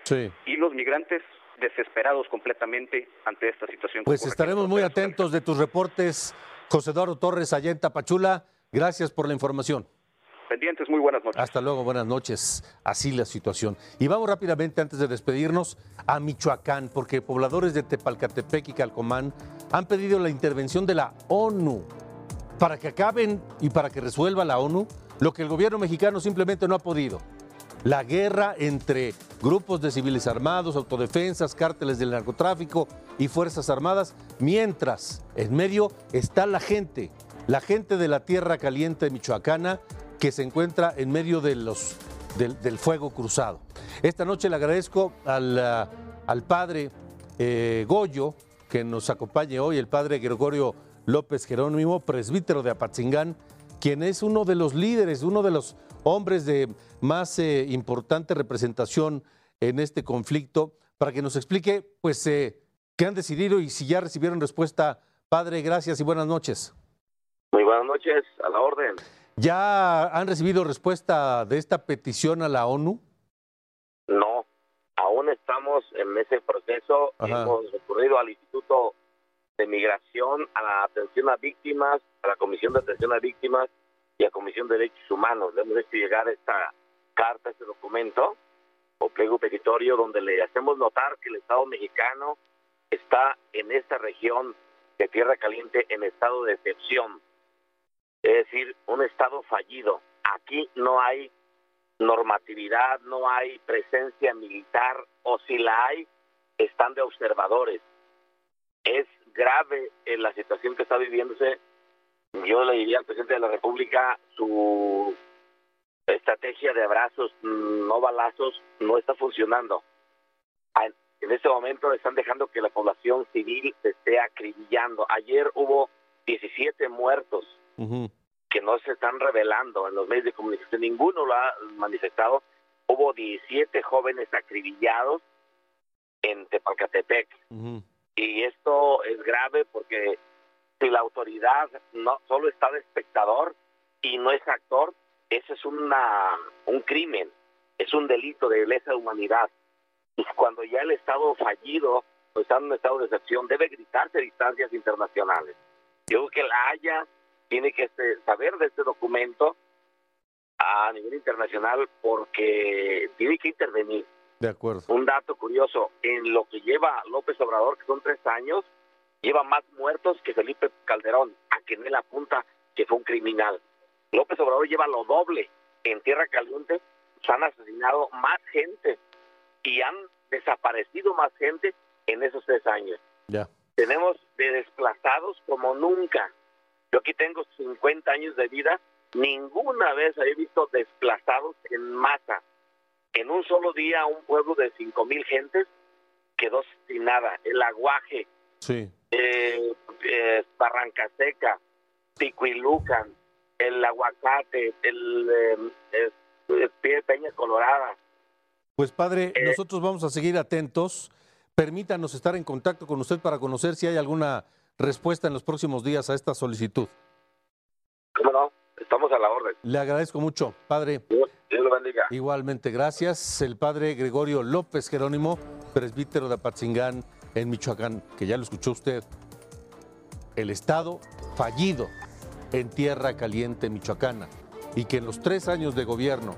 y los migrantes desesperados completamente ante esta situación. Pues estaremos muy atentos de tus reportes, José Eduardo Torres, allá en Tapachula. Gracias por la información. Pendientes, muy buenas noches. Hasta luego, buenas noches. Así la situación. Y vamos rápidamente, antes de despedirnos, a Michoacán, porque pobladores de Tepalcatepec y Calcomán han pedido la intervención de la ONU para que acaben y para que resuelva la ONU lo que el gobierno mexicano simplemente no ha podido. La guerra entre grupos de civiles armados, autodefensas, cárteles del narcotráfico y Fuerzas Armadas, mientras en medio está la gente, la gente de la tierra caliente michoacana que se encuentra en medio de los, del, fuego cruzado. Esta noche le agradezco al, ah, al padre eh, Goyo que nos acompañe hoy, el padre Gregorio López Jerónimo, presbítero de Apatzingán, quien es uno de los líderes, uno de los hombres de más eh, importante representación en este conflicto, para que nos explique pues eh, qué han decidido y si ya recibieron respuesta. Padre, gracias y buenas noches. Muy buenas noches, a la orden. ¿Ya han recibido respuesta de esta petición a la ONU? No, aún estamos en ese proceso. Hemos recurrido al Instituto de Migración, a la atención a víctimas, a la Comisión de Atención a Víctimas y a Comisión de Derechos Humanos. Le hemos hecho llegar esta carta, este documento o pliego petitorio donde le hacemos notar que el Estado mexicano está en esta región de Tierra Caliente en estado de excepción es decir, un Estado fallido. Aquí no hay normatividad, no hay presencia militar, o si la hay, están de observadores. Es grave en la situación que está viviéndose. Yo le diría al presidente de la República, su estrategia de abrazos, no balazos, no está funcionando. En este momento están dejando que la población civil se esté acribillando. Ayer hubo 17 muertos que no se están revelando en los medios de comunicación, ninguno lo ha manifestado. Hubo 17 jóvenes acribillados en Tepalcatepec. Y esto es grave porque si la autoridad no solo está de espectador y no es actor, ese es una, un crimen, es un delito de lesa humanidad. Y cuando ya el Estado fallido o está en un estado de excepción, debe gritarse distancias internacionales. Yo creo que la Haya tiene que este, saber de este documento a nivel internacional porque tiene que intervenir. De acuerdo. Un dato curioso, en lo que lleva López Obrador, que son tres años, lleva más muertos que Felipe Calderón, a quien él apunta que fue un criminal. López Obrador lleva lo doble. En Tierra Caliente se han asesinado más gente y han desaparecido más gente en esos tres años. Ya. Tenemos de desplazados como nunca. Yo aquí tengo 50 años de vida, ninguna vez he visto desplazados en masa. En un solo día un pueblo de 5 mil gentes quedó sin nada. El aguaje, Sí. Eh, eh, Barranca Seca, Picuilucan, el aguacate, el eh, eh, eh, Pie- Peña Colorada. Pues padre, nosotros vamos a seguir atentos. Permítanos estar en contacto con usted para conocer si hay alguna respuesta en los próximos días a esta solicitud. ¿Cómo no? Estamos a la orden. Le agradezco mucho, padre. Dios, Dios lo bendiga. Igualmente, gracias. El padre Gregorio López Jerónimo, presbítero de Apatzingán en Michoacán, que ya lo escuchó usted. El Estado fallido en tierra caliente michoacana y que en los tres años de gobierno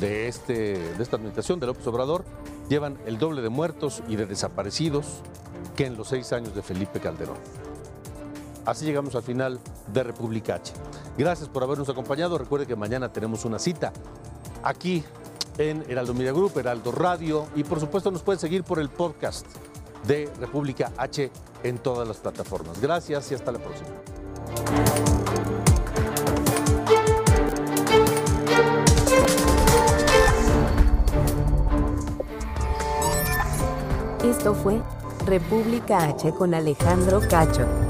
de, este, de esta administración de López Obrador llevan el doble de muertos y de desaparecidos que en los seis años de Felipe Calderón. Así llegamos al final de República H. Gracias por habernos acompañado. Recuerde que mañana tenemos una cita aquí en Heraldo Media Group, Heraldo Radio y por supuesto nos pueden seguir por el podcast de República H en todas las plataformas. Gracias y hasta la próxima. Esto fue República H con Alejandro Cacho.